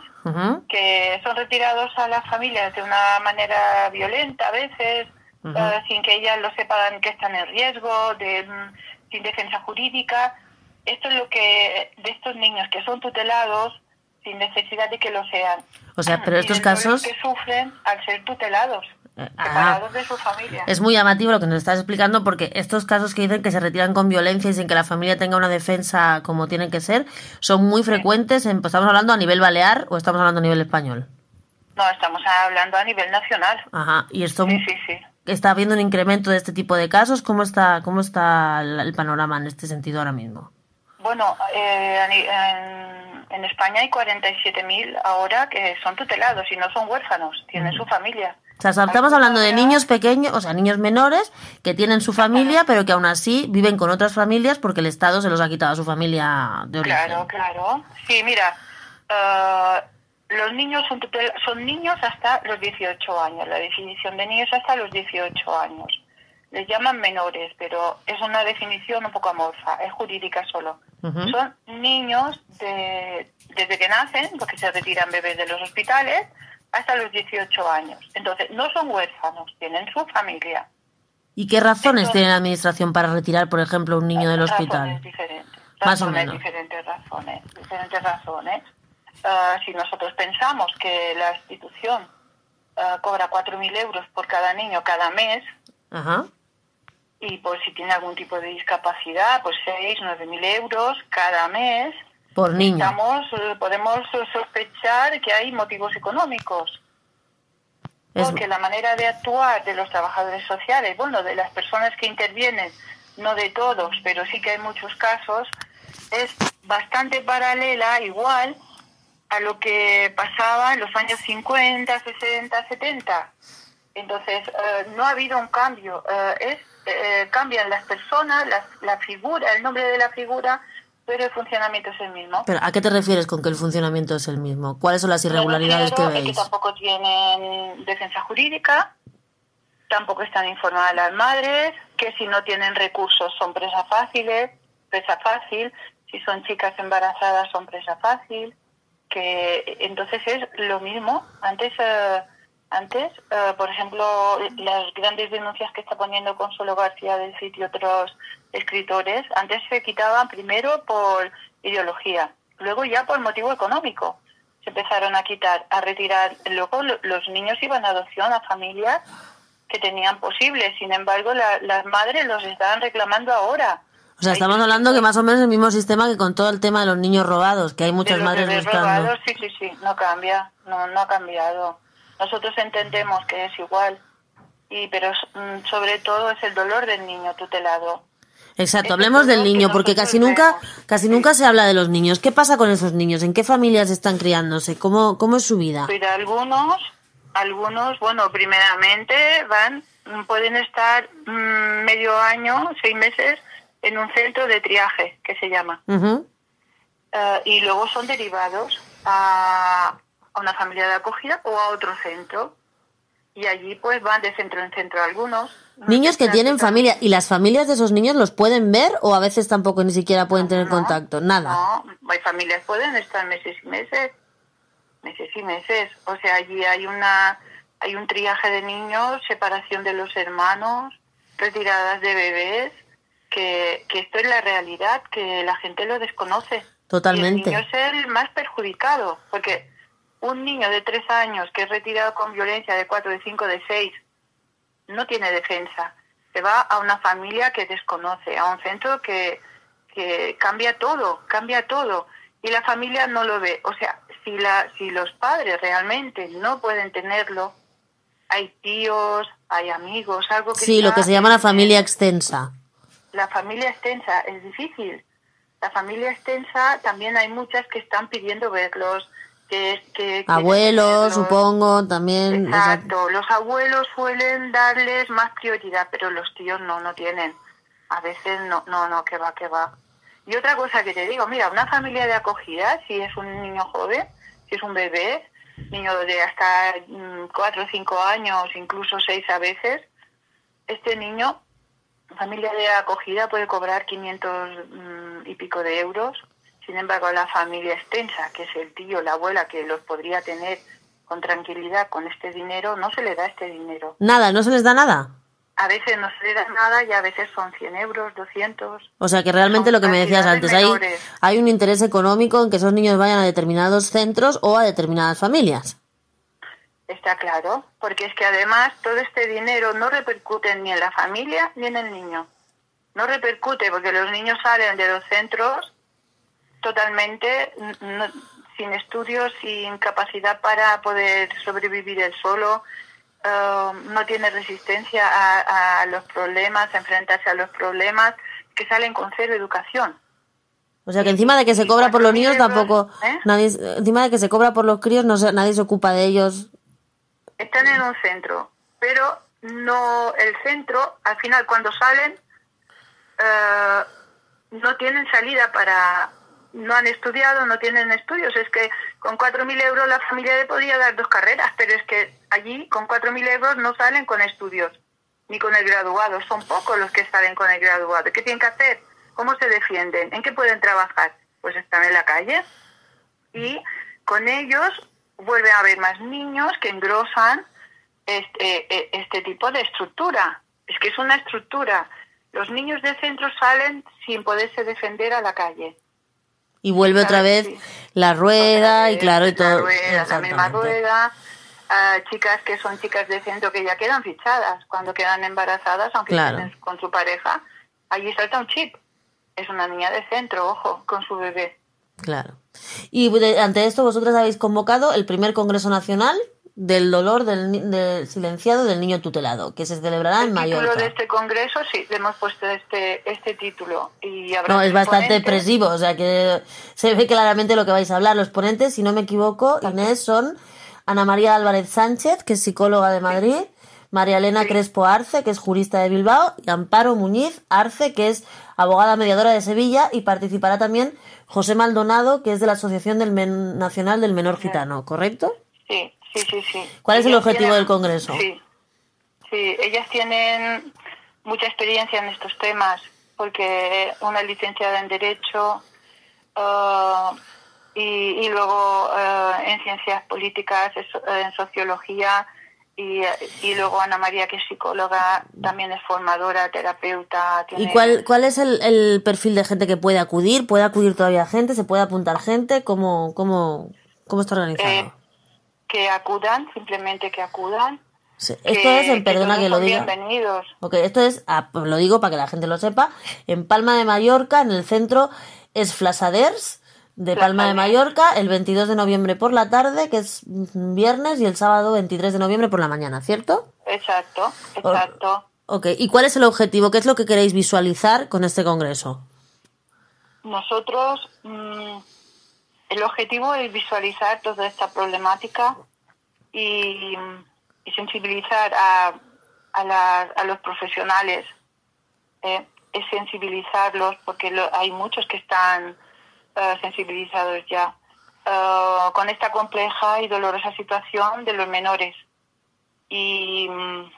E: que son retirados a las familias de una manera violenta a veces, eh, sin que ellas lo sepan que están en riesgo, de, mm, sin defensa jurídica. Esto es lo que de estos niños que son tutelados sin necesidad de que lo sean.
D: O sea, pero estos casos
E: que sufren al ser tutelados.
D: Ah.
E: de su familia.
D: Es muy llamativo lo que nos estás explicando porque estos casos que dicen que se retiran con violencia y sin que la familia tenga una defensa como tiene que ser son muy frecuentes. En, ¿Estamos hablando a nivel balear o estamos hablando a nivel español?
E: No, estamos hablando a nivel nacional.
D: Ajá. Y esto
E: Sí, sí, sí.
D: está habiendo un incremento de este tipo de casos. ¿Cómo está, cómo está el panorama en este sentido ahora mismo?
E: Bueno, eh, en España hay 47.000 ahora que son tutelados y no son huérfanos, tienen su familia.
D: O sea, estamos hablando de niños pequeños, o sea, niños menores que tienen su familia, pero que aún así viven con otras familias porque el Estado se los ha quitado a su familia de origen.
E: Claro, claro. Sí, mira, eh, los niños son, son niños hasta los 18 años. La definición de niños hasta los 18 años. Les llaman menores, pero es una definición un poco amorfa, es jurídica solo. Son niños de, desde que nacen, porque se retiran bebés de los hospitales, hasta los 18 años. Entonces, no son huérfanos, tienen su familia.
D: ¿Y qué razones
E: Entonces-
D: tiene la administración para retirar, por ejemplo, un niño del hospital?
E: Razones diferentes.
D: Más o
E: Razones
D: menos.
E: diferentes razones. Diferentes razones. Ah, si nosotros pensamos que la institución ah, cobra 4.000 euros por cada niño cada mes,
D: Ajá.
E: y pues si tiene algún tipo de discapacidad, pues 6, 9.000 euros cada mes,
D: Por niño.
E: estamos, eh, podemos sospechar que hay motivos económicos.
D: Es-
E: Porque la manera de actuar de los trabajadores sociales, bueno, de las personas que intervienen, no de todos, pero sí que hay muchos casos, es bastante paralela, igual, a lo que pasaba en los años 50, 60, 70. Entonces, eh, no ha habido un cambio. eh, es, eh, cambian las personas, las- la figura, el nombre de la figura, pero el funcionamiento es el mismo.
D: Pero, ¿a qué te refieres con que el funcionamiento es el mismo? ¿Cuáles son las irregularidades que veis?
E: Que tampoco tienen defensa jurídica, tampoco están informadas las madres, que si no tienen recursos son presa fáciles, presa fácil, si son chicas embarazadas son presa fácil, que entonces es lo mismo. Antes, eh, antes, eh, por ejemplo, las grandes denuncias que está poniendo Consuelo García del sitio otros escritores, antes se quitaban primero por ideología, luego ya por motivo económico. Se empezaron a quitar, a retirar. Luego lo- los niños iban a adopción a familias que tenían posibles. Sin embargo, la- las madres los estaban reclamando ahora.
D: O sea, estamos hablando que más o menos el mismo sistema que con todo el tema de los niños robados, que hay
E: De
D: muchas
E: los
D: madres buscando.
E: robados, sí, sí, sí, no cambia, no, no ha cambiado. Nosotros entendemos que es igual, y pero mm, sobre todo es el dolor del niño tutelado.
D: Exacto, hablemos del niño, porque casi nunca, casi nunca se habla de los niños. ¿Qué pasa con esos niños? ¿En qué familias están criándose? ¿Cómo, cómo es su vida?
E: Pero algunos, algunos, bueno, primeramente van, pueden estar mm, medio año, seis meses, en un centro de triaje, que se llama. Eh, y luego son derivados a, a una familia de acogida o a otro centro. Y allí pues van de centro en centro algunos.
D: Niños que tienen familia y las familias de esos niños los pueden ver o a veces tampoco ni siquiera pueden tener
E: No,
D: contacto, nada.
E: No, hay familias pueden estar meses y meses, meses y meses. O sea, allí hay una, hay un triaje de niños, separación de los hermanos, retiradas de bebés, que, que esto es la realidad, que la gente lo desconoce.
D: Totalmente.
E: Y el niño es el más perjudicado, porque un niño de tres años que es retirado con violencia de cuatro, de cinco, de seis, no tiene defensa. Se va a una familia que desconoce, a un centro que, que cambia todo, cambia todo. Y la familia no lo ve. O sea, si, la, si los padres realmente no pueden tenerlo, hay tíos, hay amigos, algo que...
D: Sí, lo que se llama la familia extensa.
E: la familia extensa es difícil. La familia extensa también hay muchas que están pidiendo verlos, que, que quieren
D: Abuelos, supongo, también.
E: Exacto. Los abuelos suelen darles más prioridad, pero los tíos no, no tienen. A veces no, no, no, que va, que va. Y otra cosa que te digo, mira, una familia de acogida, si es un niño joven, si es un bebé, niño de hasta mm, cuatro o cinco años, incluso seis a veces, este niño, familia de acogida puede cobrar 500 mm, y pico de euros. Sin embargo, la familia extensa, que es el tío, la abuela, que los podría tener con tranquilidad con este dinero, no se le da este dinero.
D: Nada, no se les da nada.
E: A veces no se le da nada y a veces son 100 euros, 200.
D: O sea que realmente lo que me decías antes, hay, hay un interés económico en que esos niños vayan a determinados centros o a determinadas familias.
E: Está claro, porque es que además todo este dinero no repercute ni en la familia ni en el niño. No repercute porque los niños salen de los centros totalmente no- sin estudios, sin capacidad para poder sobrevivir él solo, eh, no tiene resistencia a, a los problemas, a enfrentarse a los problemas, que salen con cero educación.
D: O sea que encima de que se cobra por los niños tampoco,
E: ¿Eh?
D: nadie, encima de que se cobra por los críos, no se- nadie se ocupa de ellos.
E: están en un centro, pero no el centro, al final cuando salen, eh, no tienen salida para, no han estudiado, no tienen estudios. Es que con 4.000 euros la familia le podría dar dos carreras, pero es que allí con 4.000 euros no salen con estudios, ni con el graduado. Son pocos los que salen con el graduado. ¿Qué tienen que hacer? ¿Cómo se defienden? ¿En qué pueden trabajar? Pues están en la calle y con ellos vuelven a haber más niños que engrosan este, eh, este tipo de estructura. Es que es una estructura. Los niños del centro salen sin poderse defender a la calle.
D: Y vuelve otra vez
E: Sí.
D: la rueda y claro, y
E: La
D: todo.
E: rueda, la misma rueda. Ah, chicas que son chicas de centro que ya quedan fichadas cuando quedan embarazadas, aunque
D: Claro.
E: estén con su pareja. Allí salta un chip. Es una niña de centro, ojo, con su bebé.
D: Claro. Y ante esto vosotras habéis convocado el primer Congreso Nacional del dolor del, del silenciado del niño tutelado, que se celebrará en
E: el título
D: Mallorca.
E: de este congreso, sí, le hemos puesto este este título. y habrá
D: No, es bastante expresivo, o sea que se ve claramente lo que vais a hablar. Los ponentes, si no me equivoco, Inés, son Ana María Álvarez Sánchez, que es psicóloga de Madrid, María Elena Crespo Arce, que es jurista de Bilbao, y Amparo Muñiz Arce, que es abogada mediadora de Sevilla, y participará también José Maldonado, que es de la Asociación del Men- Nacional del Menor Gitano, ¿correcto?
E: Sí, sí, sí, sí.
D: ¿Cuál es el objetivo del congreso?
E: Sí, sí, ellas tienen mucha experiencia en estos temas, porque una licenciada en Derecho ah, y, y luego ah, en Ciencias Políticas, eh, en Sociología, y, y luego Ana María, que es psicóloga, también es formadora, terapeuta.
D: ¿Y cuál, cuál es el, el perfil de gente que puede acudir? ¿Puede acudir todavía gente? ¿Se puede apuntar gente? ¿Cómo, cómo, cómo está organizado?
E: Eh, que acudan, simplemente que acudan.
D: Sí,
E: que-
D: Esto es, en, perdona que lo diga.
E: Bienvenidos.
D: Ok, esto es, ah, pues lo digo para que la gente lo sepa, en Palma de Mallorca, en el centro es Flasaders de Palma de. Mallorca, el 22 de noviembre por la tarde, que es viernes, y el sábado 23 de noviembre por la mañana, ¿cierto?
E: Exacto, exacto.
D: Ok, ¿y cuál es el objetivo? ¿Qué es lo que queréis visualizar con este congreso?
E: Nosotros, mm, el objetivo es visualizar toda esta problemática y, sensibilizar a, a, los profesionales. eh, es sensibilizarlos porque lo- hay muchos que están eh, sensibilizados ya eh, con esta compleja y dolorosa situación de los menores. Y mm,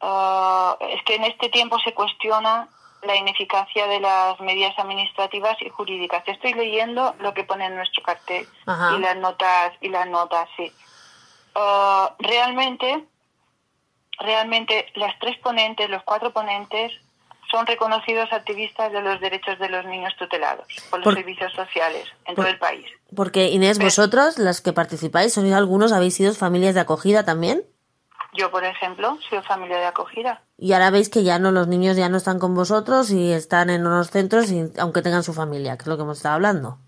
E: Ah, es que en este tiempo se cuestiona la ineficacia de las medidas administrativas y jurídicas. Estoy leyendo lo que pone en nuestro cartel
D: Ajá.
E: y las notas y las notas, sí. Ah, realmente, realmente las tres ponentes, los cuatro ponentes son reconocidos activistas de los derechos de los niños tutelados por los
D: Por-
E: servicios sociales en
D: por-
E: todo el país.
D: Porque Inés,
E: Pero-
D: vosotros, las que participáis, sois algunos, habéis sido familias de acogida también.
E: Yo, por ejemplo, soy familia de acogida.
D: Y ahora veis que ya no, los niños ya no están con vosotros y están en unos centros, y, aunque tengan su familia, que es lo que hemos estado hablando.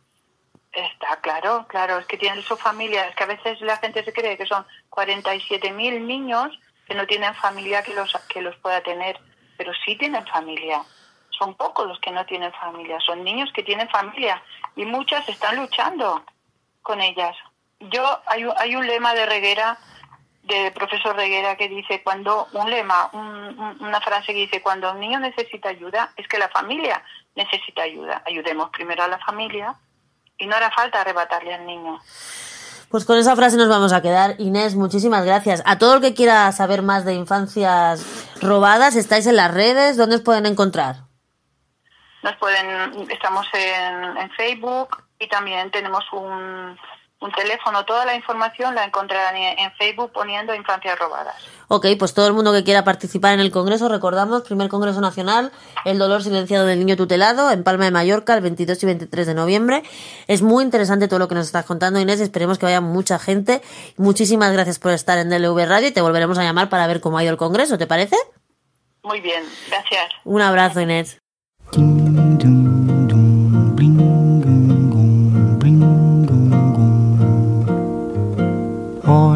E: Está claro, claro, es que tienen su familia, es que a veces la gente se cree que son 47.000 niños que no tienen familia que los, que los pueda tener, pero sí tienen familia. Son pocos los que no tienen familia, son niños que tienen familia y muchas están luchando con ellas. Yo, hay, hay un lema de Reguera, de profesor Reguera, que dice, cuando, un lema, un- un- una frase que dice, cuando un niño necesita ayuda, es que la familia necesita ayuda. Ayudemos primero a la familia y no hará falta arrebatarle al niño.
D: Pues con esa frase nos vamos a quedar. Inés, muchísimas gracias. A todo el que quiera saber más de infancias robadas, estáis en las redes, ¿dónde os pueden encontrar?
E: Nos pueden, estamos en, en Facebook y también tenemos un, un teléfono, toda la información la encontrarán en Facebook poniendo Infancias Robadas.
D: Ok, pues todo el mundo que quiera participar en el Congreso, recordamos, primer Congreso Nacional, El dolor silenciado del niño tutelado, en Palma de Mallorca, el 22 y 23 de noviembre. Es muy interesante todo lo que nos estás contando, Inés, esperemos que vaya mucha gente. Muchísimas gracias por estar en DLV Radio y te volveremos a llamar para ver cómo ha ido el Congreso, ¿te parece?
E: Muy bien, gracias.
D: Un abrazo, Inés.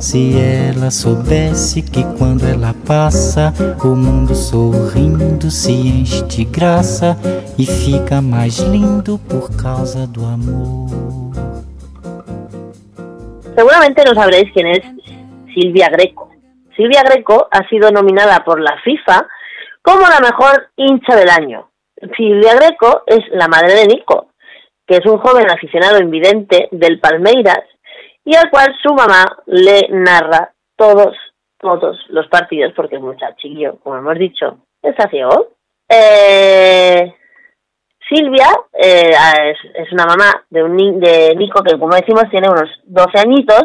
F: Se ela soubesse que quando ela passa, o mundo sorrindo se enche de graça e fica mais lindo por causa do amor.
A: Seguramente no sabréis quién es Silvia Greco. Silvia Greco ha sido nominada por la FIFA como la mejor hincha del año. Silvia Greco es la madre de Nico, que es un joven aficionado invidente del Palmeiras y al cual su mamá le narra todos, todos los partidos, porque es muchachillo, como hemos dicho, está ciego. Eh, Silvia eh, es, es, una mamá de un de Nico que, como decimos, tiene unos 12 añitos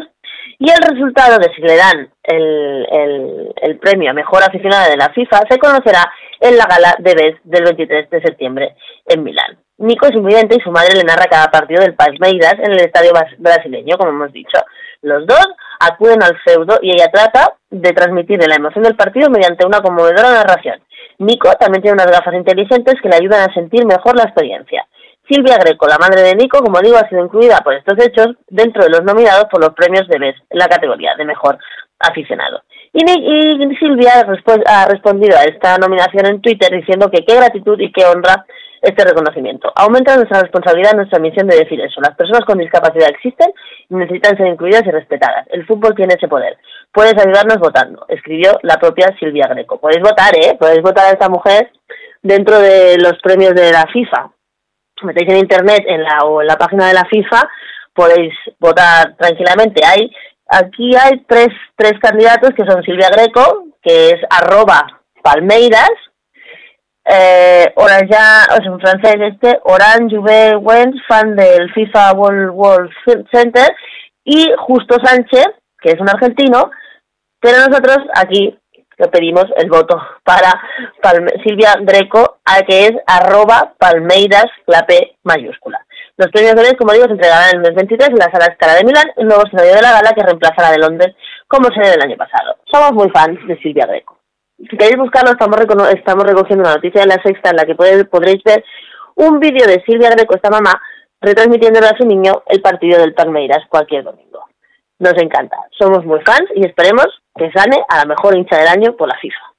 A: y el resultado de si le dan el, el, el, premio a mejor aficionada de la FIFA se conocerá en la gala de BES del 23 de septiembre en Milán. Nico es invidente y su madre le narra cada partido del Palmeiras en el estadio brasileño, como hemos dicho. Los dos acuden al feudo y ella trata de transmitirle la emoción del partido mediante una conmovedora narración. Nico también tiene unas gafas inteligentes que le ayudan a sentir mejor la experiencia. Silvia Greco, la madre de Nico, como digo, ha sido incluida por estos hechos dentro de los nominados por los premios de BES la categoría de mejor aficionado. Y, y Silvia ha respondido a esta nominación en Twitter diciendo que qué gratitud y qué honra este reconocimiento. Aumenta nuestra responsabilidad, nuestra misión de decir eso. Las personas con discapacidad existen y necesitan ser incluidas y respetadas. El fútbol tiene ese poder. Puedes ayudarnos votando, escribió la propia Silvia Greco. Podéis votar, ¿eh? Podéis votar a esta mujer dentro de los premios de la FIFA. Metéis en internet en la, o en la página de la FIFA, podéis votar tranquilamente. Hay, aquí hay tres, tres candidatos que son Silvia Greco, que es arroba Palmeiras, eh, ya, o sea, francés este, Orange Juve Wens, fan del FIFA World World Center, y Justo Sánchez, que es un argentino, pero nosotros aquí le pedimos el voto para Silvia Greco, a que es arroba palmeiras, la P mayúscula. Los premios de como digo, se entregarán en el 23 en la sala Escala de Milán, el nuevo escenario de la gala que reemplaza la de Londres como sede del año pasado. Somos muy fans de Silvia Greco si queréis buscarlo, estamos, estamos recogiendo una noticia de la sexta en la que podréis ver un vídeo de Silvia Greco, esta mamá, retransmitiéndole a su niño el partido del Palmeiras cualquier domingo. Nos encanta, somos muy fans y esperemos que sane a la mejor hincha del año por la FIFA.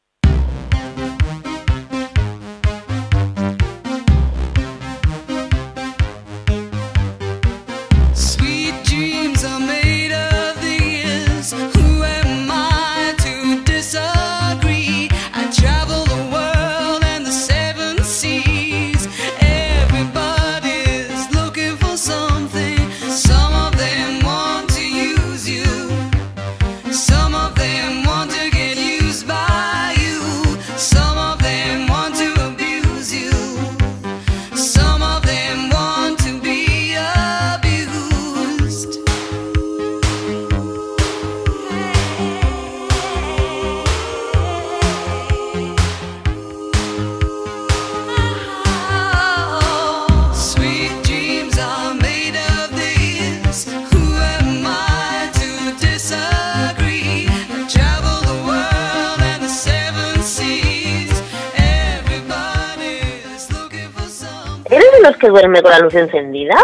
A: Con la luz encendida?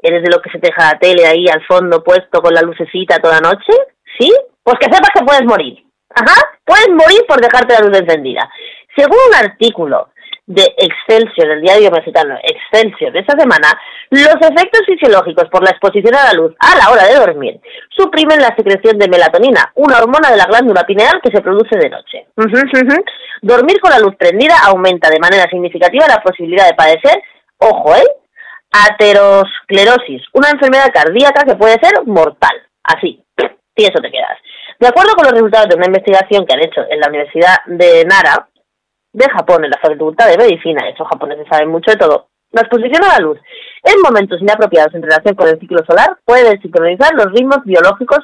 A: ¿Eres de los que se te deja la tele ahí al fondo puesto con la lucecita toda noche? ¿Sí? Pues que sepas que puedes morir. Ajá, puedes morir por dejarte la luz encendida. Según un artículo de Excelsior, el diario mexicano Excelsior de esta semana, los efectos fisiológicos por la exposición a la luz a la hora de dormir suprimen la secreción de melatonina, una hormona de la glándula pineal que se produce de noche. Dormir con la luz prendida aumenta de manera significativa la posibilidad de padecer, ojo, ¿eh? Aterosclerosis, una enfermedad cardíaca que puede ser mortal. Así, y eso te quedas. De acuerdo con los resultados de una investigación que han hecho en la Universidad de Nara, de Japón, en la Facultad de Medicina, estos japoneses saben mucho de todo, la exposición a la luz en momentos inapropiados en relación con el ciclo solar puede sincronizar los ritmos biológicos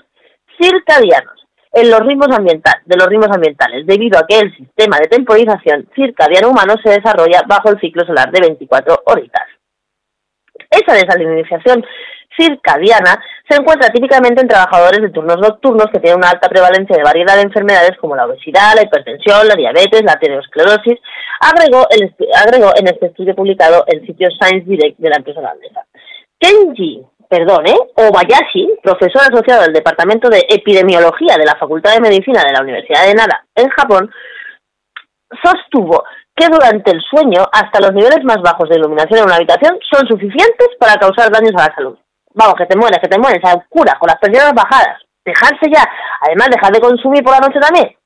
A: circadianos en los ritmos ambientales, de los ritmos ambientales, debido a que el sistema de temporización circadiano humano se desarrolla bajo el ciclo solar de 24 horitas. Esa desalinización circadiana se encuentra típicamente en trabajadores de turnos nocturnos que tienen una alta prevalencia de variedad de enfermedades como la obesidad, la hipertensión, la diabetes, la aterosclerosis, agregó, el, agregó en este estudio publicado en sitio Science Direct de la empresa holandesa. Kenji, perdón, ¿eh? Obayashi, profesor asociado del Departamento de Epidemiología de la Facultad de Medicina de la Universidad de Nara en Japón, sostuvo que durante el sueño hasta los niveles más bajos de iluminación en una habitación son suficientes para causar daños a la salud. Vamos, que te mueres, que te mueres, a cura, con las presiones bajadas. Dejarse ya. Además, dejar de consumir por la noche también.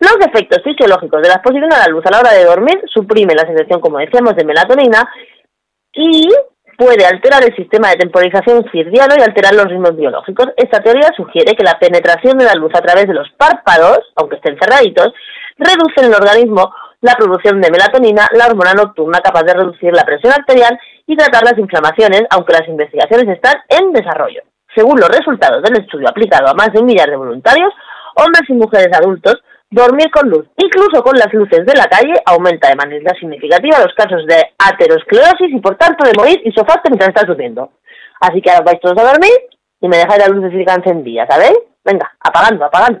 A: Los efectos fisiológicos de la exposición a la luz a la hora de dormir suprimen la secreción, como decíamos, de melatonina y puede alterar el sistema de temporización cirdiano y alterar los ritmos biológicos. Esta teoría sugiere que la penetración de la luz a través de los párpados, aunque estén cerraditos, reduce en el organismo la producción de melatonina, la hormona nocturna capaz de reducir la presión arterial y tratar las inflamaciones, aunque las investigaciones están en desarrollo. Según los resultados del estudio aplicado a más de un millar de voluntarios, hombres y mujeres adultos, dormir con luz, incluso con las luces de la calle, aumenta de manera significativa los casos de aterosclerosis y por tanto de morir y sofaste mientras estás durmiendo. Así que ahora vais todos a dormir y me dejáis la luz de encendida, ¿sabéis? Venga, apagando, apagando.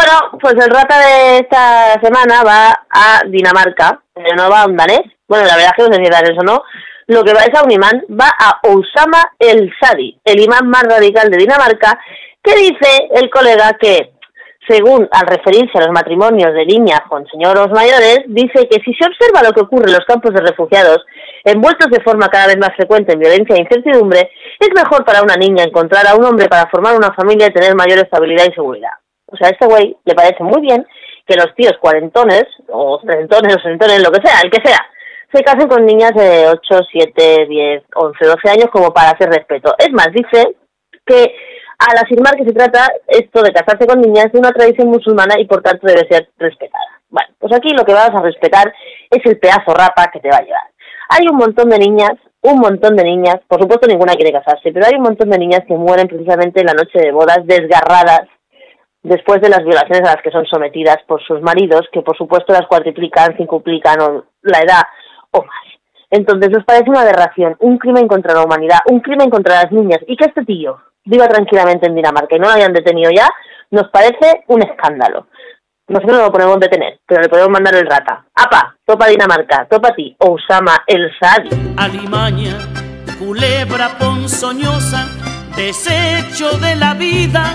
A: Bueno, pues el rata de esta semana va a Dinamarca, pero no va a un danés. Bueno, la verdad es que no sé si danés o no. Lo que va es a un imán, va a Osama el Sadi, el imán más radical de Dinamarca, que dice el colega que, según al referirse a los matrimonios de niñas con señoros mayores, dice que si se observa lo que ocurre en los campos de refugiados, envueltos de forma cada vez más frecuente en violencia e incertidumbre, es mejor para una niña encontrar a un hombre para formar una familia y tener mayor estabilidad y seguridad. O sea, a este güey le parece muy bien que los tíos cuarentones, o trecentones, o sesentones, lo que sea, el que sea, se casen con niñas de 8, 7, 10, 11, 12 años como para hacer respeto. Es más, dice que al afirmar que se trata esto de casarse con niñas de una tradición musulmana y por tanto debe ser respetada. Bueno, pues aquí lo que vas a respetar es el pedazo rapa que te va a llevar. Hay un montón de niñas, un montón de niñas, por supuesto ninguna quiere casarse, pero hay un montón de niñas que mueren precisamente en la noche de bodas desgarradas después de las violaciones a las que son sometidas por sus maridos, que por supuesto las cuatriplican, cincuplican la edad o más. Entonces nos parece una aberración, un crimen contra la humanidad, un crimen contra las niñas, y que este tío viva tranquilamente en Dinamarca y no lo hayan detenido ya, nos parece un escándalo. Nosotros no lo podemos detener, pero le podemos mandar el rata. ¡Apa! Topa Dinamarca, topa ti, Osama el Sadi.
G: Alimaña, culebra ponzoñosa, desecho de la vida,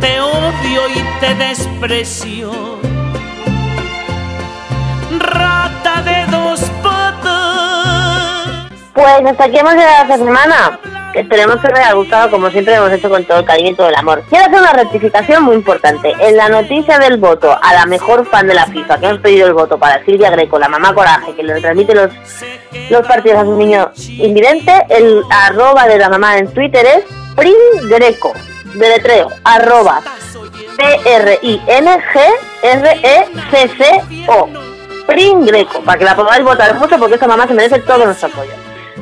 G: te odio y te desprecio. Rata de dos patas.
A: Pues hasta aquí hemos llegado esta semana. Esperemos que os haya gustado, como siempre hemos hecho con todo el cariño y todo el amor. Quiero hacer una rectificación muy importante. En la noticia del voto a la mejor fan de la FIFA, que hemos pedido el voto para Silvia Greco, la mamá Coraje, que le transmite los, los partidos a su niño invidente, el arroba de la mamá en Twitter es Pringreco, deletreo, arroba P-R-I-N-G-R-E-C-C-O. Pringreco, para que la podáis votar mucho porque esta mamá se merece todo nuestro apoyo.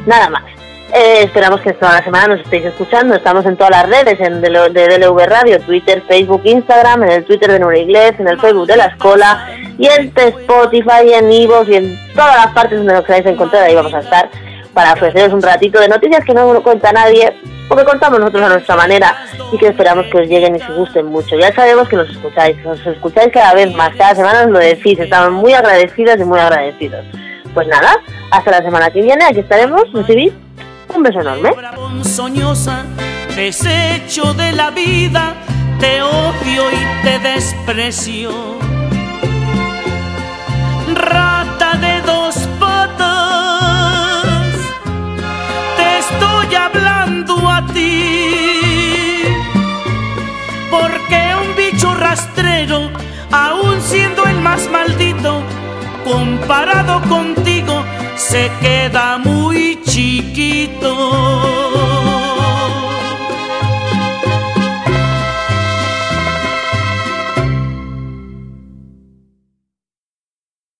A: Nada más. Eh, esperamos que toda la semana nos estéis escuchando. Estamos en todas las redes, en de, de DLV Radio, Twitter, Facebook, Instagram, en el Twitter de Nueva Inglés, en el Facebook de la Escola, y en Spotify, en Ivo y en todas las partes donde nos queráis encontrar. Ahí vamos a estar para ofreceros un ratito de noticias que no cuenta nadie, porque contamos nosotros a nuestra manera y que esperamos que os lleguen y os gusten mucho. Ya sabemos que nos escucháis, que nos escucháis cada vez más, cada semana os lo decís, estamos muy agradecidas y muy agradecidos. Pues nada, hasta la semana que viene, aquí estaremos, recibid un beso enorme.
G: Desecho de la vida, te odio y te desprecio. Rata de aun siendo el más maldito, comparado contigo, se queda muy chiquito.